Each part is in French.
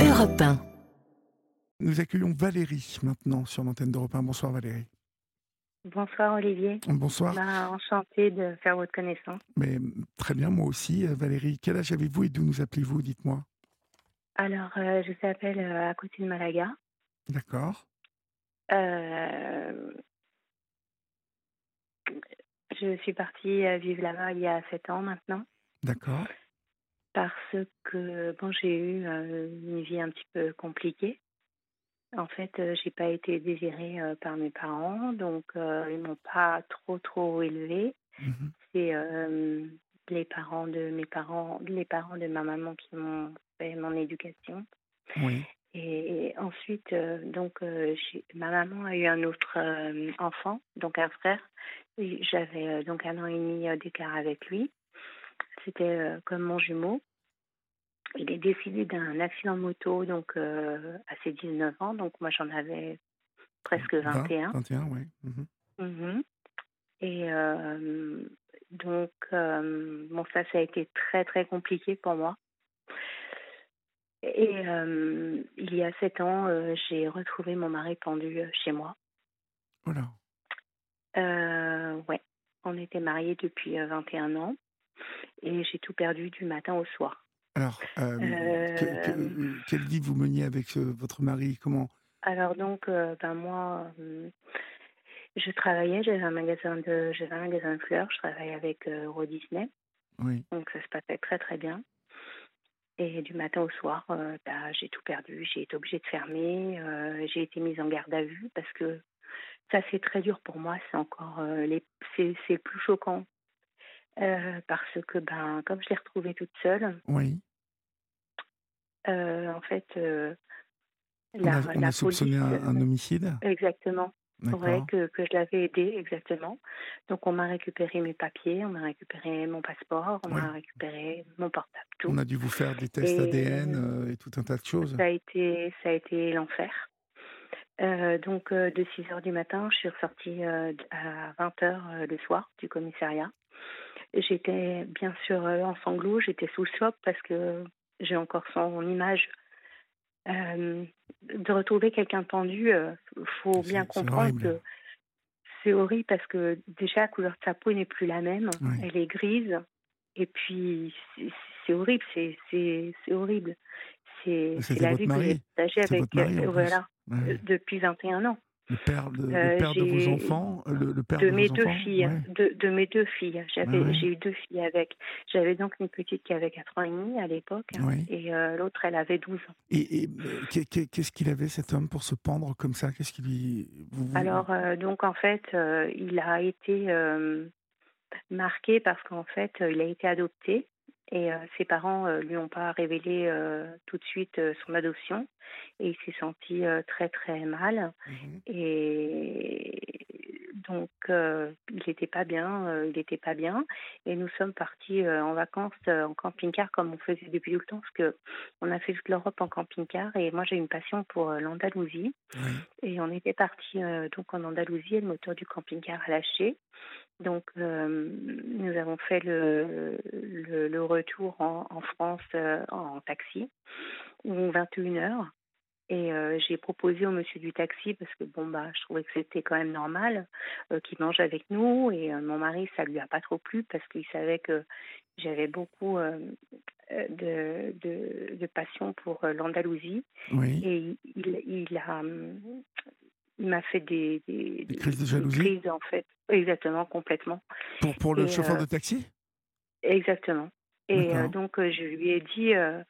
Europe 1. Nous accueillons Valérie maintenant sur l'antenne d'Europe 1. Bonsoir Valérie. Bonsoir Olivier. Bonsoir. Bah, enchantée de faire votre connaissance. Mais très bien, moi aussi. Euh, Valérie, quel âge avez-vous et d'où nous appelez-vous Dites-moi? Alors, euh, je t'appelle euh, à côté de Malaga. D'accord. Euh, je suis partie euh, vivre là-bas il y a sept ans maintenant D'accord. Parce que bon, j'ai eu une vie un petit peu compliquée. En fait, j'ai pas été désirée par mes parents, donc ils m'ont pas trop trop élevée. Mhm. C'est les parents de mes parents, les parents de ma maman qui m'ont fait mon éducation. Oui. Et ensuite, euh, donc, euh, ma maman a eu un autre euh, enfant, donc un frère. J'avais donc un an et demi d'écart avec lui. C'était euh, comme mon jumeau. Il est décédé d'un accident de moto donc euh, à ses 19 ans. Donc moi, j'en avais presque 21. 21, oui. Mhm. Mhm. Et euh, donc, euh, bon, ça, ça a été très, très compliqué pour moi. Et euh, il y a sept ans, j'ai retrouvé mon mari pendu chez moi. Voilà. Euh, ouais, on était mariés depuis euh, 21 ans et j'ai tout perdu du matin au soir. Alors, euh, Euh, que- que- quelle vie vous meniez avec euh, votre mari? Comment? Alors donc, euh, ben moi, euh, je travaillais, j'avais un magasin de, j'avais un magasin de fleurs, je travaillais avec euh, Euro Disney. Oui. Donc ça se passait très très bien. Et du matin au soir, euh, bah, j'ai tout perdu. J'ai été obligée de fermer. euh, j'ai été mise en garde à vue parce que ça c'est très dur pour moi. C'est encore euh, les, c'est, c'est le plus choquant Euh, parce que ben comme je l'ai retrouvée toute seule, Oui. euh, en fait euh, On la, a, on la a soupçonné police, un, un homicide? exactement. Ouais, que, que je l'avais aidé, exactement. Donc, on m'a récupéré mes papiers, on m'a récupéré mon passeport, on Ouais. m'a récupéré mon portable, tout. On a dû vous faire des tests Et- ADN euh, et tout un tas de choses. Ça a été, ça a été l'enfer. Euh, donc, euh, de 6 heures du matin, je suis ressortie euh, à 20 heures euh, le soir du commissariat. J'étais bien sûr euh, en sanglots, j'étais sous le choc parce que j'ai encore son image. Euh, de retrouver quelqu'un pendu, euh, faut bien comprendre que c'est horrible parce que déjà la couleur de sa peau n'est plus la même, Oui. elle est grise. Et puis c'est- horrible, c'est horrible. C'est la vie que j'ai partagée avec euh, voilà Ouais. depuis 21 ans. Le père, de, le Euh, père de vos enfants euh, le, le père de de, mes deux enfants filles, Ouais. de, de mes deux filles. J'avais, Ouais, j'ai eu deux filles avec. J'avais donc une petite qui avait 4 ans et demi à l'époque, et euh, l'autre elle avait 12 ans. Et, et, qu'est- qu'est- qu'est-ce qu'il avait cet homme pour se pendre comme ça? Qu'est-ce qu'il lui vous- Alors euh, donc en fait, il a été marqué parce qu'en fait, il a été adopté et euh, ses parents euh, lui ont pas révélé euh, tout de suite euh, son adoption et il s'est senti très très mal. Mhm. Et donc, il n'était pas bien, il n'était pas bien. Et nous sommes partis en vacances en camping-car comme on faisait depuis tout le temps, parce que on a fait toute l'Europe en camping-car. Et moi, j'ai une passion pour l'Andalousie. Et on était partis donc en Andalousie et le moteur du camping-car a lâché. Donc, euh, nous avons fait le, le, le retour en, en France euh, en taxi, ou 21 heures. Et euh, j'ai proposé au monsieur du taxi, parce que bon, bah, je trouvais que c'était quand même normal, qu'il mange avec nous. Et mon mari, ça lui a pas trop plu, parce qu'il savait que j'avais beaucoup de, de, de passion pour l'Andalousie. Oui. Et il, il, il a, hum, il m'a fait des, des, Des crises de des jalousie? crises, en fait, exactement, complètement. Pour, pour le Et, chauffeur euh, de taxi? Exactement. Et euh, donc, euh, je lui ai dit, euh,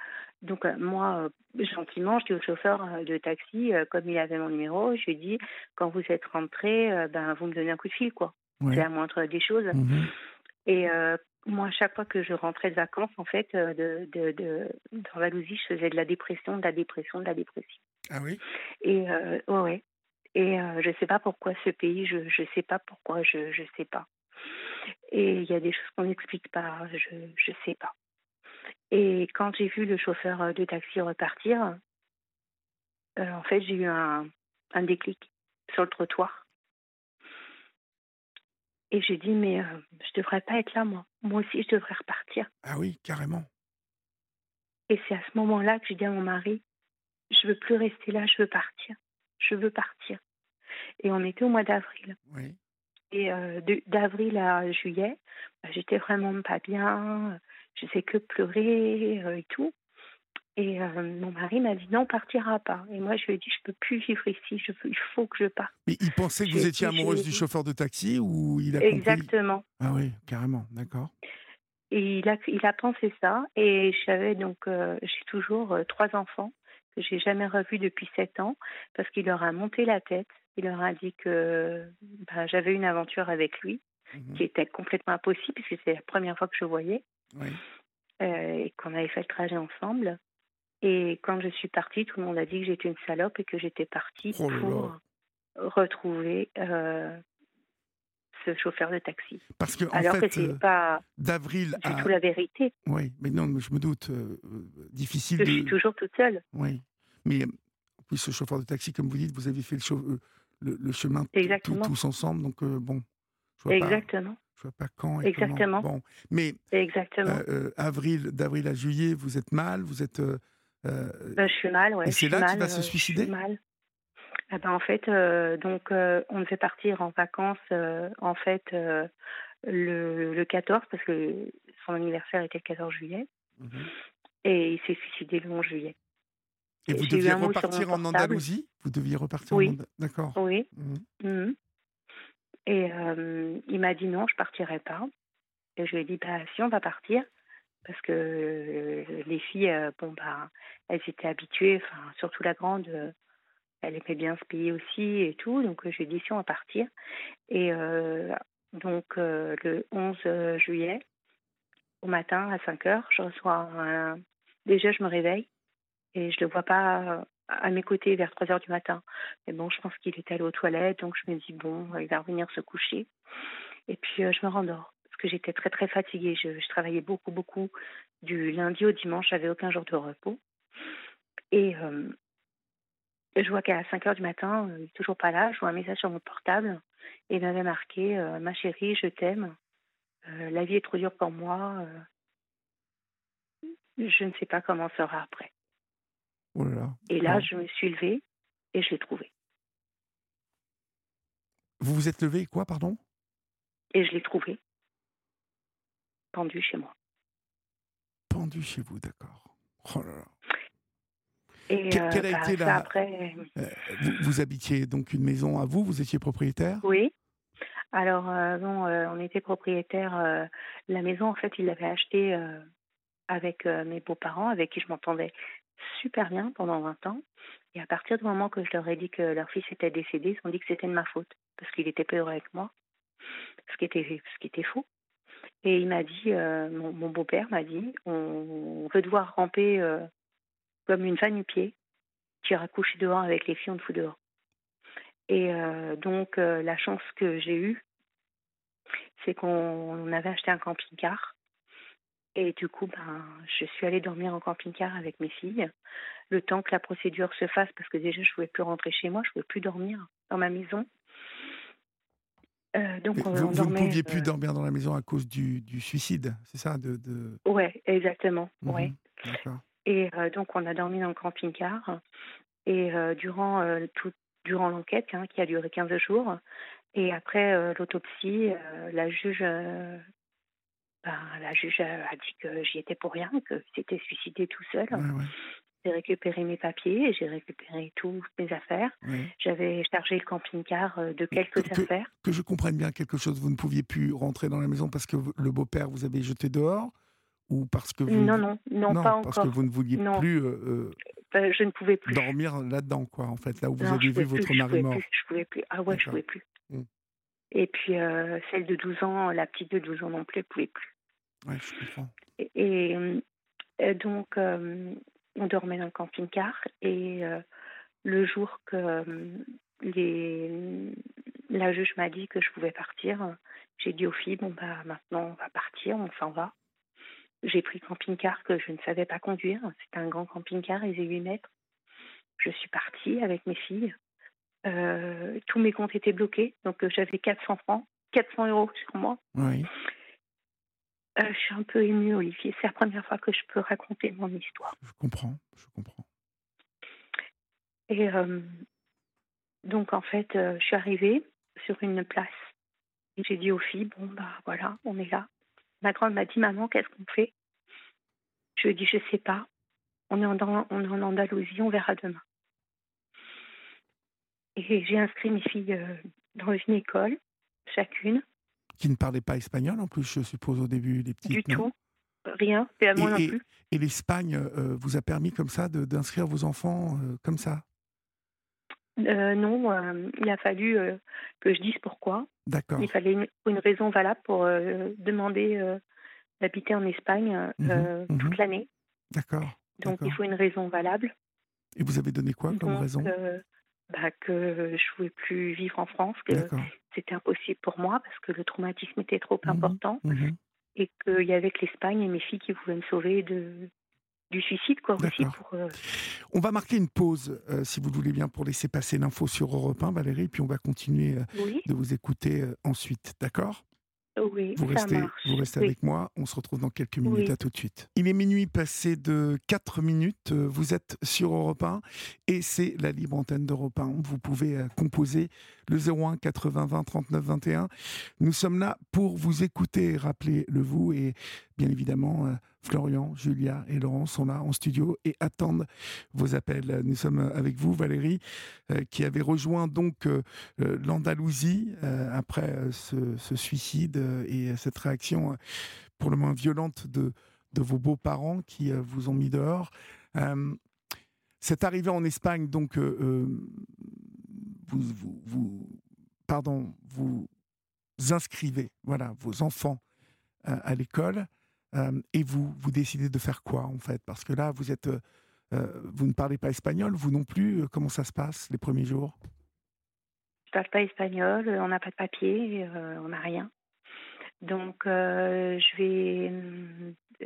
donc moi, gentiment, je dis au chauffeur de taxi, comme il avait mon numéro, je lui ai dit, quand vous êtes rentré, ben, vous me donnez un coup de fil, quoi. Ouais. C'est la moindre des choses. Mhm. Et moi, à chaque fois que je rentrais de vacances, en fait, de, de, de, d'Andalousie, je faisais de la dépression, de la dépression, de la dépression. Ah oui? Et euh, ouais, ouais. Et euh, je sais pas pourquoi ce pays, je je sais pas pourquoi, je je sais pas. Et il y a des choses qu'on n'explique pas, je je sais pas. Et quand j'ai vu le chauffeur euh, de taxi repartir, euh, en fait j'ai eu un un déclic sur le trottoir. Et j'ai dit mais euh, je devrais pas être là moi. Moi aussi je devrais repartir. Ah oui, carrément. Et c'est à ce moment-là que j'ai dit à mon mari, je veux plus rester là, je veux partir. Je veux partir. Et on était au mois d'avril. Oui. Et euh, d'avril à juillet, bah, j'étais vraiment pas bien. Je sais que pleurer euh, et tout. Et euh, mon mari m'a dit non, on partira pas. Et moi, je lui ai dit, je peux plus vivre ici. Je veux- il faut que je parte. Mais il pensait que vous étiez amoureuse du chauffeur de taxi ou il a compris? Exactement. Ah oui, carrément, d'accord. Et il a, il a pensé ça. Et j'avais donc, j'ai toujours trois enfants que j'ai jamais revus depuis sept ans parce qu'il leur a monté la tête. Il leur a dit que ben, j'avais une aventure avec lui Mhm. qui était complètement impossible puisque c'était la première fois que je voyais Oui. euh, et qu'on avait fait le trajet ensemble. Et quand je suis partie, tout le monde a dit que j'étais une salope et que j'étais partie Oh pour retrouver euh, ce chauffeur de taxi. Parce que en Alors fait, que c'est euh, pas d'avril du à tout la vérité. oui, mais non, je me doute, euh, difficile Je de suis toujours toute seule. oui, mais oui, ce chauffeur de taxi, comme vous dites, vous avez fait le, le, le chemin tout- tous ensemble, donc euh, bon, je vois pas, je vois pas quand et comment. Exactement. Bon, mais Exactement. euh, euh, avril, d'avril à juillet, vous êtes mal, vous êtes je suis mal, ouais. et c'est là qu'il va se je suis suicider? mal. Ah ben, en fait, donc, on devait partir en vacances, en fait, le, le 14, parce que son anniversaire était le 14 juillet, Mhm. et il s'est suicidé le 11 juillet. Et vous deviez repartir en. Andalousie? Vous deviez repartir Oui. en Andalousie D'accord. Oui. Mhm. mhm. Et euh, il m'a dit non, je partirai pas. Et je lui ai dit, bah, si, on va partir. Parce que euh, les filles, euh, bon, bah, elles étaient habituées, enfin, surtout la grande, elle aimait bien se payer aussi et tout. Donc, je lui ai dit, si, on va partir. Et donc, le 11 juillet, au matin, à 5 heures, je reçois un. Déjà, je me réveille et je le vois pas à mes côtés vers 3 heures du matin. Mais bon, je pense qu'il est allé aux toilettes, donc je me dis, bon, il va revenir se coucher. Et puis, euh, je me rendors parce que j'étais très, très fatiguée. Je, travaillais beaucoup, beaucoup du lundi au dimanche. J'avais aucun jour de repos. Et euh, je vois qu'à 5 heures du matin, euh, il n'est toujours pas là. Je vois un message sur mon portable et il m'avait marqué euh, Ma chérie, je t'aime. Euh, la vie est trop dure pour moi. euh, je ne sais pas comment sera après. Oh là là. Et là, je me suis levée et je l'ai trouvé. Vous vous êtes levé, quoi, pardon? Et je l'ai trouvé pendu chez moi. Pendu chez vous, d'accord. Oh là là. Et Que- euh, quelle a bah, été la- après, Euh, vous, vous habitiez donc une maison à vous Vous étiez propriétaire? Oui. Alors, euh, euh, on était propriétaire. la maison, en fait, il l'avait achetée avec mes beaux-parents, avec qui je m'entendais super bien pendant 20 ans. Et à partir du moment que je leur ai dit que leur fils était décédé, ils ont dit que c'était de ma faute, parce qu'il était pas heureux avec moi, ce qui était, ce qui était faux. Et il m'a dit, euh, mon, beau-père m'a dit, on, veut te voir ramper euh, comme une femme du pied. Tu iras coucher dehors avec les filles, on te fout dehors. Et euh, donc, la chance que j'ai eue, c'est qu'on avait acheté un camping-car. Et du coup, ben, je suis allée dormir en camping-car avec mes filles, le temps que la procédure se fasse, parce que déjà, je ne pouvais plus rentrer chez moi, je ne pouvais plus dormir dans ma maison. Euh, donc, on, vous, on vous ne dormait. pouviez plus euh, dormir dans la maison à cause du, du suicide, c'est ça de, de... Ouais, exactement. Mhm. Ouais. Et euh, donc, on a dormi dans le camping-car. Et durant, tout, durant l'enquête, hein, qui a duré 15 jours, et après l'autopsie, la juge, ben, la juge a, a dit que j'y étais pour rien, que c'était suicidé tout seul. Ouais, ouais, J'ai récupéré mes papiers, j'ai récupéré toutes mes affaires. ouais. J'avais chargé le camping-car euh, de quelques que- que- affaires. Que je comprenne bien quelque chose, vous ne pouviez plus rentrer dans la maison parce que le beau-père vous avait jeté dehors ou parce que vous Non, ne- non, non, pas parce encore. que vous ne vouliez Non. plus euh, Euh, je ne pouvais plus. dormir là-dedans, quoi, en fait, là où vous Non, je vu votre plus, mari mort. plus, je pouvais plus. Ah ouais, je pouvais plus. Mm. Et puis euh, celle de 12 ans, la petite de 12 ans non plus, elle pouvait plus. Ouais, je comprends. Et, et, euh, et donc euh, on dormait dans le camping-car et euh, le jour que les, la juge m'a dit que je pouvais partir, j'ai dit aux filles bon bah maintenant on va partir, on s'en va. J'ai pris le camping-car que je ne savais pas conduire. C'était un grand camping-car, il faisait 8 mètres. Je suis partie avec mes filles. Euh, tous mes comptes étaient bloqués, donc j'avais 400 francs, 400 euros sur moi. Oui. Euh, je suis un peu émue, Olivier. C'est la première fois que je peux raconter mon histoire. Je comprends, je comprends. Et donc, en fait, je suis arrivée sur une place. Et j'ai dit aux filles, bon, bah voilà, on est là. Ma grande m'a dit, maman, qu'est-ce qu'on fait? Je lui ai dit, je sais pas. On est, en, on est en Andalousie, on verra demain. Et j'ai inscrit mes filles dans une école, chacune. Qui ne parlait pas espagnol en plus, je suppose, au début, les petites Du tout. Rien, et non plus. Et l'Espagne euh, vous a permis comme ça d'inscrire vos enfants euh, comme ça? Euh, Non, il a fallu que je dise pourquoi. D'accord. Il fallait une, raison valable pour demander d'habiter en Espagne mmh mmh toute l'année. D'accord. Donc il faut une raison valable. Et vous avez donné quoi comme raison? Bah, Que je ne pouvais plus vivre en France, que c'était impossible pour moi parce que le traumatisme était trop mmh important et qu'il y avait que l'Espagne et mes filles qui pouvaient me sauver de, du suicide. Quoi, aussi pour, euh, On va marquer une pause, euh, si vous le voulez bien, pour laisser passer l'info sur Europe 1, Valérie, puis on va continuer euh, de vous écouter ensuite. D'accord? Oui, vous restez, vous restez avec moi. On se retrouve dans quelques minutes. À tout de suite. Il est minuit passé de 4 minutes. Vous êtes sur Europe 1 et c'est la libre antenne d'Europe 1. Vous pouvez euh, composer le 01 80 20 39 21. Nous sommes là pour vous écouter. Rappelez-le vous et bien évidemment euh, Florian, Julia et Laurent sont là en studio et attendent vos appels. Nous sommes avec vous, Valérie, euh, qui avait rejoint donc euh, euh, l'Andalousie après ce, suicide et cette réaction pour le moins violente de, vos beaux-parents qui vous ont mis dehors. cette arrivée en Espagne, donc, vous, vous inscrivez, voilà, vos enfants à l'école et vous, vous décidez de faire quoi en fait? Parce que là, vous êtes, vous ne parlez pas espagnol, vous non plus. Comment ça se passe les premiers jours? Je parle pas espagnol, on n'a pas de papier, on n'a rien. Donc, je vais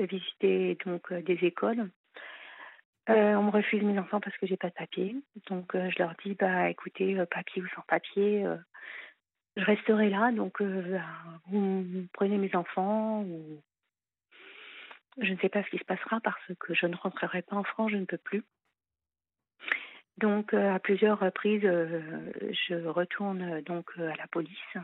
visiter donc des écoles. on me refuse mes enfants parce que j'ai pas de papier. Donc, je leur dis, bah, écoutez, papier ou sans papier, je resterai là. Donc, bah, vous, prenez mes enfants ou je ne sais pas ce qui se passera parce que je ne rentrerai pas en France, je ne peux plus. Donc, euh, à plusieurs reprises, euh, je retourne euh, donc à la police.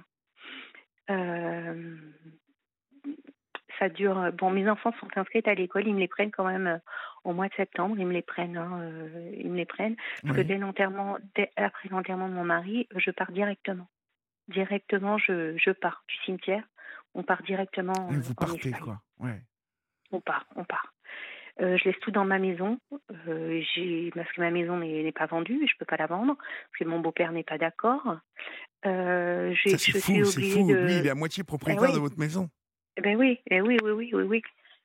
ça dure. Bon, mes enfants sont inscrits à l'école, ils me les prennent quand même au mois de septembre. Ils me les prennent, hein, ils me les prennent. Parce que dès l'enterrement, après l'enterrement de mon mari, je pars directement. Directement, je, je pars du cimetière. On part directement. vous partez, quoi. Ouais on part, on part. Euh, je laisse tout dans ma maison, euh, parce que ma maison n'est pas vendue, je ne peux pas la vendre, parce que mon beau-père n'est pas d'accord. Euh, c'est fou, c'est fou. Lui, il est à moitié propriétaire de votre maison. Eh ben oui, eh oui, oui, oui, oui, oui.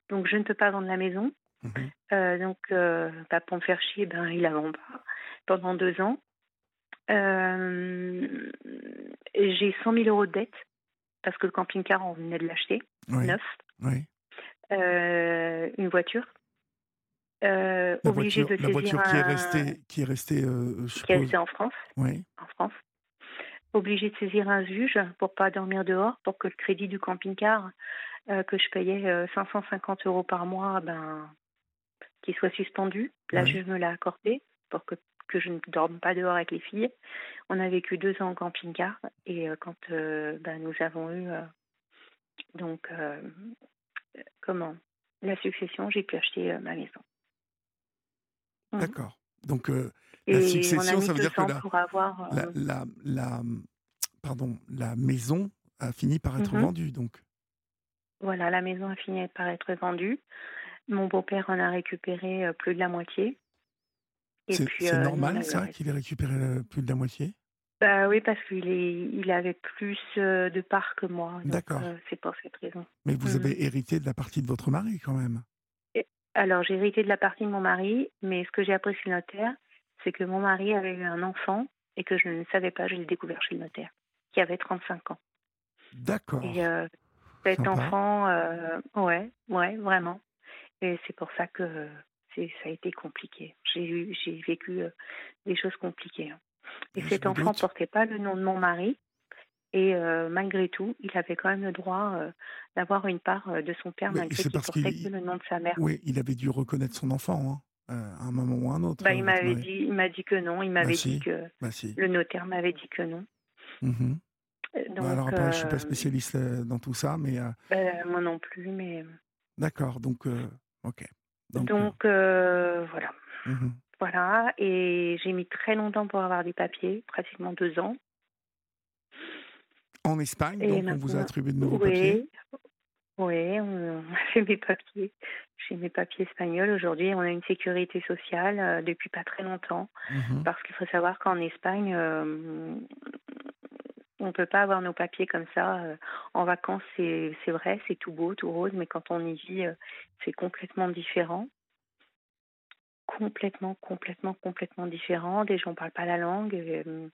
Donc je ne peux pas vendre la maison. Mhm. Euh, donc bah, pour me faire chier, ben il la vend pas pendant deux ans. J'ai 100 000 euros de dette parce que le camping-car on venait de l'acheter, neuf. Oui. Euh, une voiture. Euh, la voiture, de la voiture qui est restée, qui est restée, euh, qui est restée en France. Oui. En France. Obligé de saisir un juge pour pas dormir dehors, pour que le crédit du camping-car que je payais 550 euros par mois, ben, qu'il soit suspendu. La juge me l'a accordé pour que, que je ne dorme pas dehors avec les filles. On a vécu deux ans en camping-car et quand ben, nous avons eu donc comment? La succession, j'ai pu acheter euh, ma maison. Mmh. D'accord. Donc euh, la succession, ça veut dire que euh, la, la, pardon, la maison a fini par être mmh vendue, donc. Voilà, la maison a fini par être vendue. Mon beau-père en a récupéré plus de la moitié. C'est normal, ça, qu'il ait récupéré plus de la moitié? Bah oui, parce qu'il il avait plus euh, de parts que moi. D'accord. Euh, c'est pour cette raison. Mais vous avez mmh. hérité de la partie de votre mari quand même. alors j'ai hérité de la partie de mon mari, mais ce que j'ai appris chez le notaire, c'est que mon mari avait eu un enfant et que je ne savais pas, je l'ai découvert chez le notaire, qui avait 35 ans. D'accord. Et euh, cet enfant, ouais, ouais, vraiment. Et c'est pour ça que ça a été compliqué. J'ai vécu des choses compliquées. Hein. Et cet enfant ne portait pas le nom de mon mari. Et euh, malgré tout, il avait quand même le droit euh, d'avoir une part euh, de son père, malgré qu'il portait que le nom de sa mère. Oui, il avait dû reconnaître son enfant. Hein. à un moment ou un autre. Bah, il m'avait dit, il m'a dit que non. Il m'avait Bah, dit si. que Bah, si. le notaire m'avait dit que non. Euh, Bah, Donc, alors après, je suis pas spécialiste dans tout ça, mais bah, moi non plus, mais d'accord. Donc, ok. Donc, donc voilà, mhm. Voilà. Et j'ai mis très longtemps pour avoir des papiers, pratiquement deux ans. en Espagne, Et donc on vous a attribué de nouveaux papiers. Oui, oui, on a fait mes papiers. J'ai mes papiers espagnols. Aujourd'hui, on a une sécurité sociale euh, depuis pas très longtemps. Mhm. Parce qu'il faut savoir qu'en Espagne, euh, on ne peut pas avoir nos papiers comme ça. euh, En vacances, c'est vrai, c'est tout beau, tout rose, mais quand on y vit, c'est complètement différent. Complètement, complètement, complètement différent. Des gens ne parlent pas la langue. euh,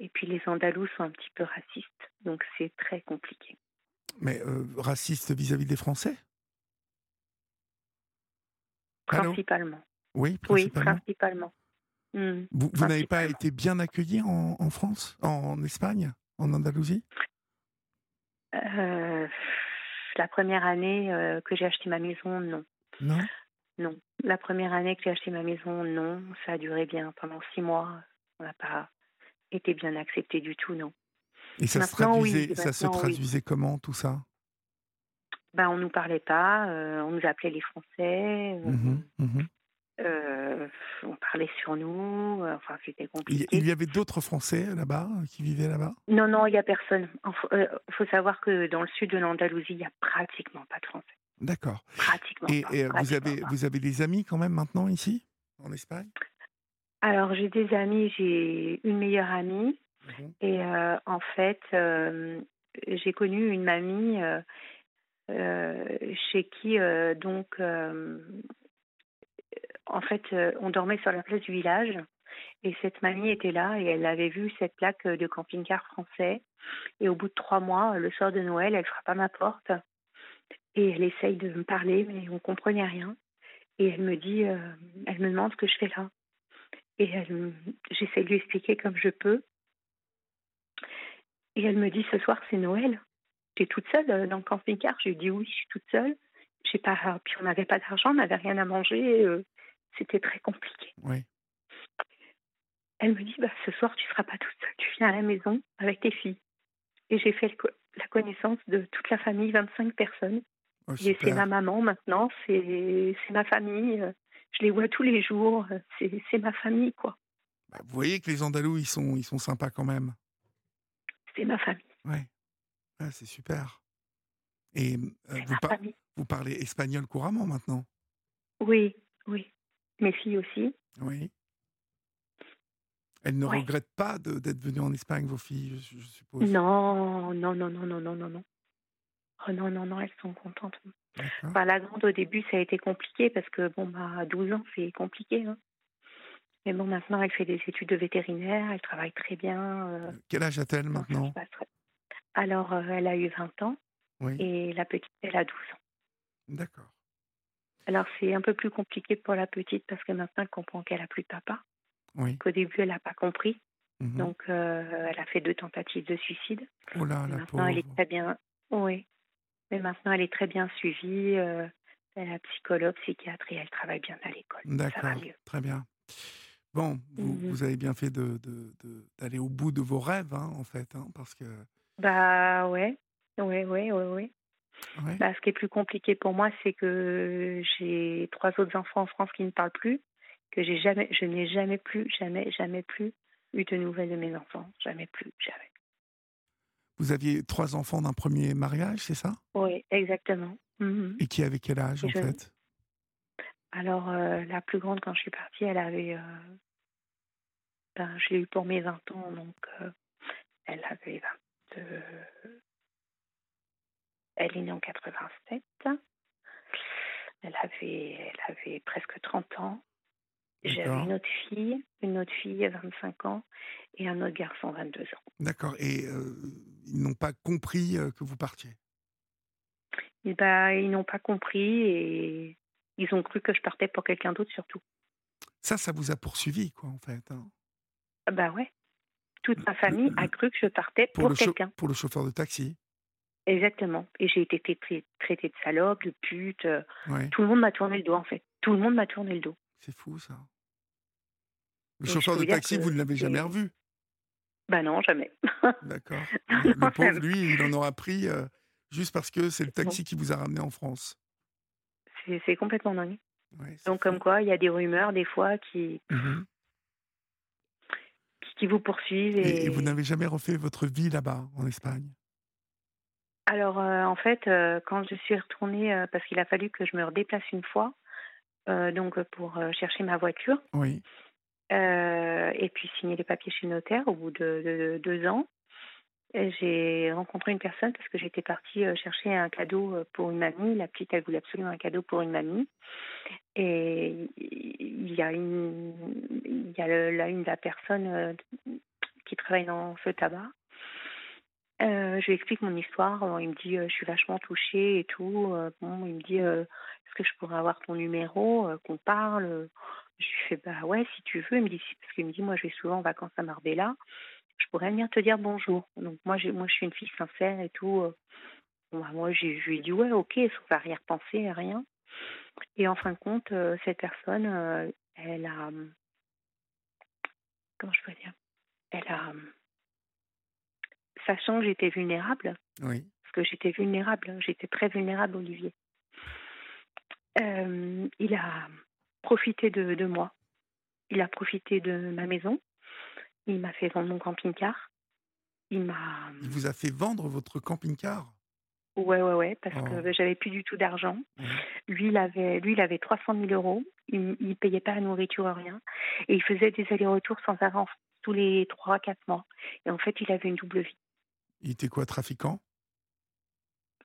Et puis les Andalous sont un petit peu racistes. Donc c'est très compliqué. Mais euh, raciste vis-à-vis des Français? Principalement. Oui, Oui, principalement. principalement. Hmm. Vous, vous n'avez pas été bien accueilli en, en France, en Espagne, en Andalousie? Euh, la première année euh, que j'ai acheté ma maison, non. Non? Non. La première année que j'ai acheté ma maison, non. Ça a duré bien pendant six mois. On n'a pas été bien accepté du tout, non. Et ça, se oui, traduisait, ça se maintenant, oui. traduisait comment tout ça? Ben, on nous parlait pas, euh, on nous appelait les Français, euh, Mhm, mhm. euh, on parlait sur nous, euh, enfin c'était il, compliqué. il y avait d'autres Français là-bas, qui vivaient là-bas? Non, non, il n'y a personne. Il faut savoir que dans le sud de l'Andalousie, il n'y a pratiquement pas de Français. D'accord. Pratiquement Et, pas. et, vous, avez, pas. vous avez des amis quand même maintenant ici, en Espagne? Alors, j'ai des amis, j'ai une meilleure amie. Mhm. Et euh, en fait, euh, j'ai connu une mamie euh, chez qui, donc, en fait, on dormait sur la place du village. Et cette mamie était là et elle avait vu cette plaque de camping-car français. Et au bout de trois mois, le soir de Noël, elle frappe à ma porte et elle essaye de me parler, mais on comprenait rien. Et elle me dit, euh, elle me demande ce que je fais là. Et j'essaie de lui expliquer comme je peux. Et elle me dit ce soir c'est Noël. J'étais toute seule euh, dans le camping-car. Je lui dis oui, je suis toute seule. J'ai pas, puis on n'avait pas d'argent, on n'avait rien à manger. euh, C'était très compliqué. Oui. Elle me dit bah, ce soir tu seras pas toute seule. Tu viens à la maison avec tes filles. Et j'ai fait la connaissance de toute la famille, 25 personnes. Oh, Et c'est ma maman maintenant, c'est ma famille. euh, Je les vois tous les jours. euh, C'est ma famille quoi. Bah, vous voyez que les Andalous, ils sont, ils sont sympas quand même. C'est ma famille. Ouais. Ouais, c'est super. Et euh, vous, ma par- famille. vous parlez espagnol couramment maintenant? Oui, oui. Mes filles aussi. Oui. Elles ne Ouais. regrettent pas d'être venues en Espagne, vos filles, je, je suppose? Non, non, non, non, non, non, non, non. Oh non, non, non, elles sont contentes. Enfin, la grande, au début, ça a été compliqué parce que, bon, bah, à 12 ans, c'est compliqué. hein. Mais bon, maintenant, elle fait des études de vétérinaire, elle travaille très bien. euh, Quel âge a-t-elle maintenant? Alors, euh, elle a eu 20 ans Oui. et la petite, elle a 12 ans. D'accord. Alors, c'est un peu plus compliqué pour la petite parce que maintenant, elle comprend qu'elle a plus de papa. Oui. Qu'au début, elle n'a pas compris. Mhm. Donc, euh, elle a fait deux tentatives de suicide. oh là, la maintenant, pauvre. elle est très bien. Oui. Mais maintenant, elle est très bien suivie. euh, elle a psychologue, psychiatre et elle travaille bien à l'école. D'accord. Très bien. Bon, vous, vous avez bien fait de- de- de- d'aller au bout de vos rêves, hein, en fait, hein, parce que. Bah ouais. Oui, oui, oui, oui. ouais. Bah, ce qui est plus compliqué pour moi, c'est que j'ai trois autres enfants en France qui ne parlent plus, que j'ai jamais, je n'ai jamais plus, jamais, jamais plus eu de nouvelles de mes enfants. Jamais plus, jamais. Vous aviez trois enfants d'un premier mariage, c'est ça? Oui, exactement. Mhm. Et qui avait quel âge, Et en je- fait? Alors, euh, la plus grande, quand je suis partie, elle avait. euh, ben, je l'ai eu pour mes 20 ans, donc euh, elle avait 20. Elle est née en 87. Elle avait, elle avait presque 30 ans. J'avais D'accord. une autre fille, une autre fille à 25 ans et un autre garçon 22 ans. D'accord. Et euh, ils n'ont pas compris euh, que vous partiez? Et ben, ils n'ont pas compris et ils ont cru que je partais pour quelqu'un d'autre surtout. Ça, ça vous a poursuivi, quoi, en fait. hein? Ah Bah ouais. Toute ma famille a cru que je partais Pour, quelqu'un. pour le chauffeur de taxi? Exactement. Et j'ai été traitée de salope, de pute. euh, Ouais. Tout le monde m'a tourné le dos en fait. Tout le monde m'a tourné le dos. C'est fou ça. Le chauffeur de taxi, vous ne l'avez jamais revu? Bah non, jamais. D'accord. Le pauvre, lui, il en aura pris euh, juste parce que c'est le taxi qui vous a ramené en France. C'est complètement dingue. Donc, comme quoi, il y a des rumeurs, des fois, qui, mmh qui vous poursuivent. Et, vous n'avez jamais refait votre vie là-bas, en Espagne? Alors, euh, en fait, euh, quand je suis retournée, parce qu'il a fallu que je me redéplace une fois, donc pour chercher ma voiture. Oui. Et puis signer les papiers chez le notaire au bout de deux ans j'ai rencontré une personne parce que j'étais partie euh, chercher un cadeau euh, pour une mamie. La petite, elle voulait absolument un cadeau pour une mamie. Et il y a une, il y a là une de la personne euh, qui travaille dans ce tabac. je lui explique mon histoire. Il me dit, je suis vachement touchée et tout. il me dit, est-ce que je pourrais avoir ton numéro, qu'on parle Je lui fais, bah ouais, si tu veux. Il me dit, parce qu'il me dit, moi, je vais souvent en vacances à Marbella je pourrais venir te dire bonjour. Donc moi, moi, je suis une fille sincère et tout. Euh. Bah, moi, je lui ai dit ouais, ok, sans arrière-pensée, rien. Et en fin de compte, euh, cette personne, euh, elle a, comment je peux dire, elle a, sachant que j'étais vulnérable, oui. parce que j'étais vulnérable, j'étais très vulnérable, Olivier. il a profité de, de moi. Il a profité de ma maison. Il m'a fait vendre mon camping-car. Il m'a. Il vous a fait vendre votre camping-car? Ouais, ouais, ouais, parce que oh. j'avais plus du tout d'argent. Lui, il avait, lui, il avait 300 000 euros. Il, ne payait pas la nourriture, rien. Et il faisait des allers-retours sans arrêt tous les 3-4 mois. Et en fait, il avait une double vie. Il était quoi, trafiquant?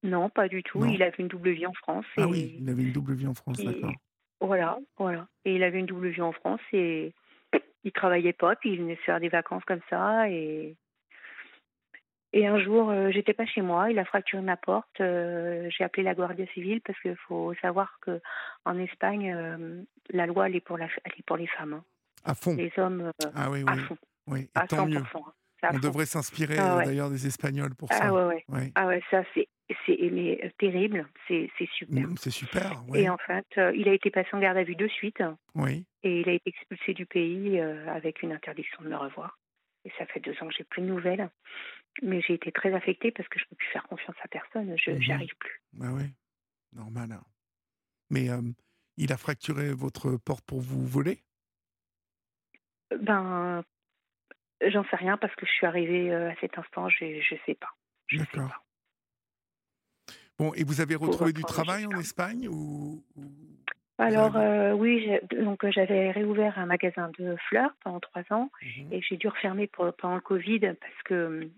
Non, pas du tout. Il avait une double vie en France. Ah oui, il avait une double vie en France, d'accord. Voilà, voilà. Et il avait une double vie en France et il travaillait pas, puis il venait se faire des vacances comme ça. Et, et un jour, euh, j'étais pas chez moi, il a fracturé ma porte. Euh, j'ai appelé la Guardia civile parce qu'il faut savoir que en Espagne, euh, la loi elle est pour la, elle est pour les femmes. Hein. À fond. Les hommes ah oui, oui. à fond. Oui, à tant 100%. Mieux. On devrait s'inspirer ah d'ailleurs des Espagnols pour ça. Ah ouais, ouais. Ah ouais, ça c'est c'est terrible, c'est super. Mmh, c'est super. Et en fait, il a été passé en garde à vue de suite. Oui. Et il a été expulsé du pays avec une interdiction de me revoir. Et ça fait deux ans que j'ai plus de nouvelles. Mais j'ai été très affectée parce que je ne peux plus faire confiance à personne. Je n'y mmh arrive plus. Bah oui, normal. Hein. Mais il a fracturé votre porte pour vous voler? Ben, j'en sais rien parce que je suis arrivée à cet instant, je ne sais pas. D'accord. Bon, et vous avez retrouvé du travail en Espagne ou, Alors euh, oui, donc euh, j'avais réouvert un magasin de fleurs pendant trois ans mmh et j'ai dû refermer pendant le Covid parce que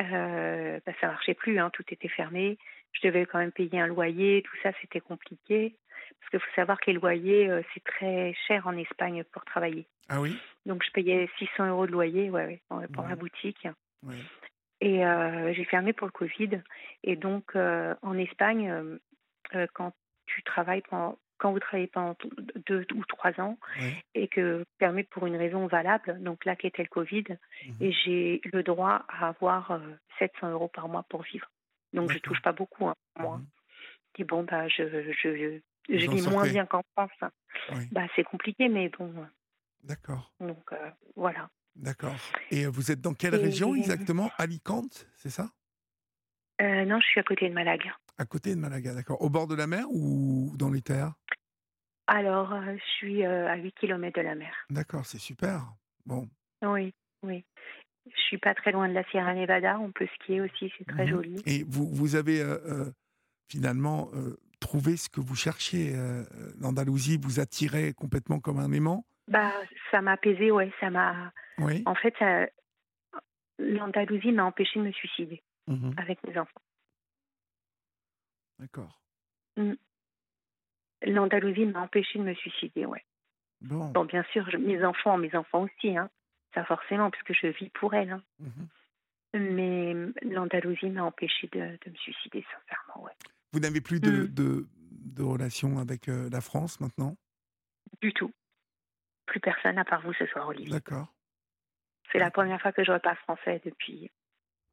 euh, bah, ça marchait plus, hein, tout était fermé. Je devais quand même payer un loyer, tout ça c'était compliqué parce qu'il faut savoir que les loyers c'est très cher en Espagne pour travailler. Ah oui? Donc je payais 600 euros de loyer, ouais, pour ma boutique. Et euh, j'ai fermé pour le Covid. Et donc, euh, en Espagne, euh, quand tu travailles pendant, quand vous travaillez pendant deux ou trois ans et que permet pour une raison valable, donc là qui était le Covid, mmh et j'ai le droit à avoir 700 euros par mois pour vivre. Donc je touche pas beaucoup, hein, moi. Et mmh bon, bah, je, je, je, vis moins bien qu'en France. Bah, c'est compliqué, mais bon. D'accord. Donc voilà. D'accord. Et vous êtes dans quelle région exactement? Alicante, c'est ça? Euh, Non, je suis à côté de Malaga. À côté de Malaga, d'accord. Au bord de la mer ou dans les terres? Alors, je suis à 8 km de la mer. D'accord, c'est super. Bon. Oui, oui. Je suis pas très loin de la Sierra Nevada. On peut skier aussi, c'est très mmh joli. Et vous, vous avez finalement trouvé ce que vous cherchiez. L'Andalousie vous attirait complètement comme un aimant? Bah, ça m'a apaisé, ouais, ça m'a. Oui. En fait, l'Andalousie m'a empêché de me suicider mmh avec mes enfants. D'accord. Mmh. L'Andalousie m'a empêché de me suicider, ouais. Bon. bon bien sûr, mes enfants, mes enfants aussi, hein. Ça forcément, parce que je vis pour elles. Hein. Mmh Mais l'Andalousie m'a empêché de, de, me suicider, sincèrement, ouais. Vous n'avez plus de, de, de relation avec euh, la France maintenant? Du tout. Plus personne à part vous ce soir, Olivier. D'accord. C'est la première fois que je reparle français depuis.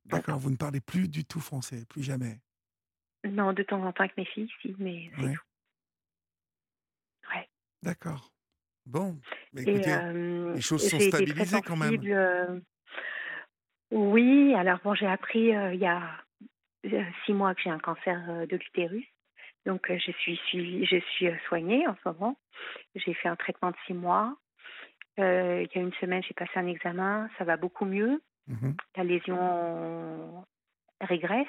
D'accord, vous ne parlez plus du tout français, plus jamais. Non, de temps en temps avec mes filles, si, mais c'est tout. Ouais. D'accord. Bon, mais écoutez, les choses sont stabilisées quand même. oui, alors bon, j'ai appris il y a six mois que j'ai un cancer de l'utérus. Donc, je suis suivie, je suis soignée en ce moment. J'ai fait un traitement de six mois. Il y a une semaine, j'ai passé un examen. Ça va beaucoup mieux. Mmh La lésion régresse.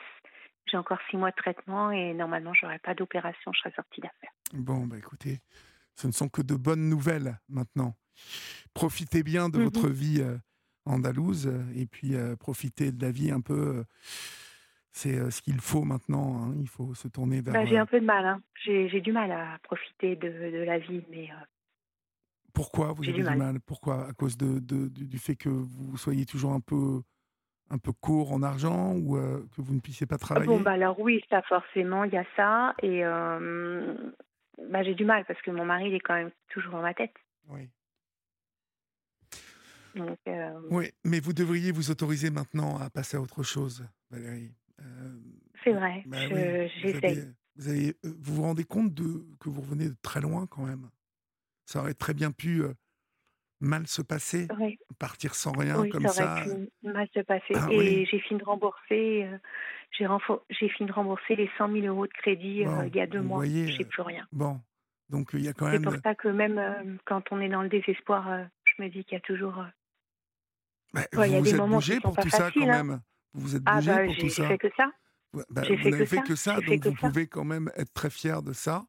J'ai encore six mois de traitement et normalement, je n'aurai pas d'opération. Je serai sortie d'affaire. Bon, bah écoutez, ce ne sont que de bonnes nouvelles maintenant. Profitez bien de mmh votre vie andalouse et puis profitez de la vie un peu c'est ce qu'il faut maintenant. Hein. Il faut se tourner vers. Bah, j'ai un peu de mal. Hein. J'ai du mal à profiter de, de la vie, mais. Pourquoi vous avez du mal? Pourquoi? À cause de, de, du fait que vous soyez toujours un peu un peu court en argent ou que vous ne puissiez pas travailler Bon, bah alors oui, ça forcément, il y a ça. Et bah, j'ai du mal parce que mon mari, il est quand même toujours dans ma tête. Oui. Oui, mais vous devriez vous autoriser maintenant à passer à autre chose, Valérie. C'est vrai, bah j'essaie. Vous, euh, vous, vous rendez compte de, que vous revenez de très loin quand même? Ça aurait très bien pu mal se passer, partir sans rien oui, comme ça. Aurait pu mal se passer. Ah et j'ai fini de rembourser. j'ai fini de rembourser les 100 000 euros de crédit il y a deux mois. J'ai plus rien. Bon, donc il y a quand même. C'est pour ça que même quand on est dans le désespoir, je me dis qu'il y a toujours. Bah, vous il y a des moments bougé pour tout ça quand hein. même. Vous vous êtes ah bougé bah, pour tout ça. Fait que ça. Bah, vous n'avez fait, que ça, donc vous pouvez quand même être très fier de ça.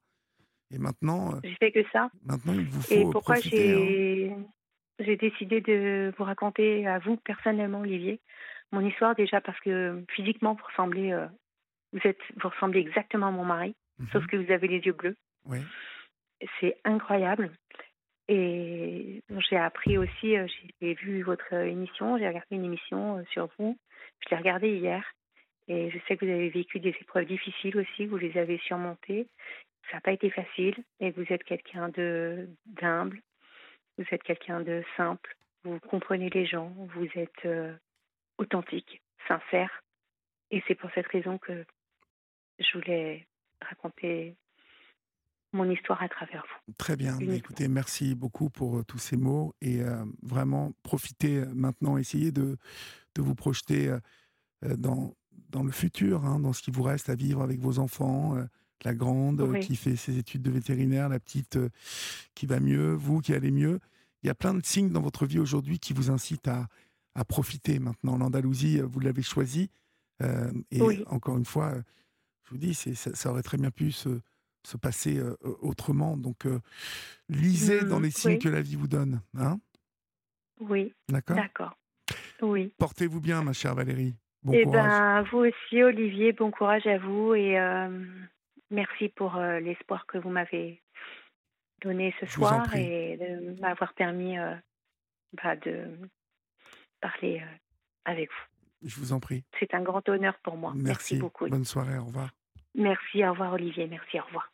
Et maintenant. J'ai fait que ça. Maintenant, il vous faut. Et pourquoi j'ai hein. j'ai décidé de vous raconter à vous personnellement, Olivier, mon histoire déjà parce que physiquement vous ressemblez, vous êtes, vous ressemblez exactement à mon mari, sauf mmh que vous avez les yeux bleus. Oui. C'est incroyable. Et j'ai appris aussi, j'ai vu votre émission, j'ai regardé une émission sur vous je l'ai regardé hier et je sais que vous avez vécu des épreuves difficiles aussi, vous les avez surmontées. Ça n'a pas été facile et vous êtes quelqu'un de d'humble, vous êtes quelqu'un de simple, vous comprenez les gens, vous êtes euh, authentique, sincère. Et c'est pour cette raison que je voulais raconter mon histoire à travers vous. Très bien. Écoutez, merci beaucoup pour euh, tous ces mots et euh, vraiment profitez maintenant, essayez de, de vous projeter euh, dans, dans le futur, hein, dans ce qui vous reste à vivre avec vos enfants, la grande qui fait ses études de vétérinaire, la petite qui va mieux, vous qui allez mieux. Il y a plein de signes dans votre vie aujourd'hui qui vous incitent à, à profiter maintenant. L'Andalousie, vous l'avez choisi. et encore une fois, je vous dis, ça, ça aurait très bien pu se, se passer autrement. Donc, lisez dans mmh, les signes que la vie vous donne. Hein oui. D'accord? D'accord. Oui. Portez-vous bien, ma chère Valérie. Bon eh courage. ben, vous aussi, Olivier. Bon courage à vous et merci pour l'espoir que vous m'avez donné ce soir et de m'avoir permis bah, de parler avec vous. Je vous en prie. C'est un grand honneur pour moi. Merci, merci beaucoup. Bonne soirée. Au revoir. Merci. Au revoir, Olivier. Merci. Au revoir.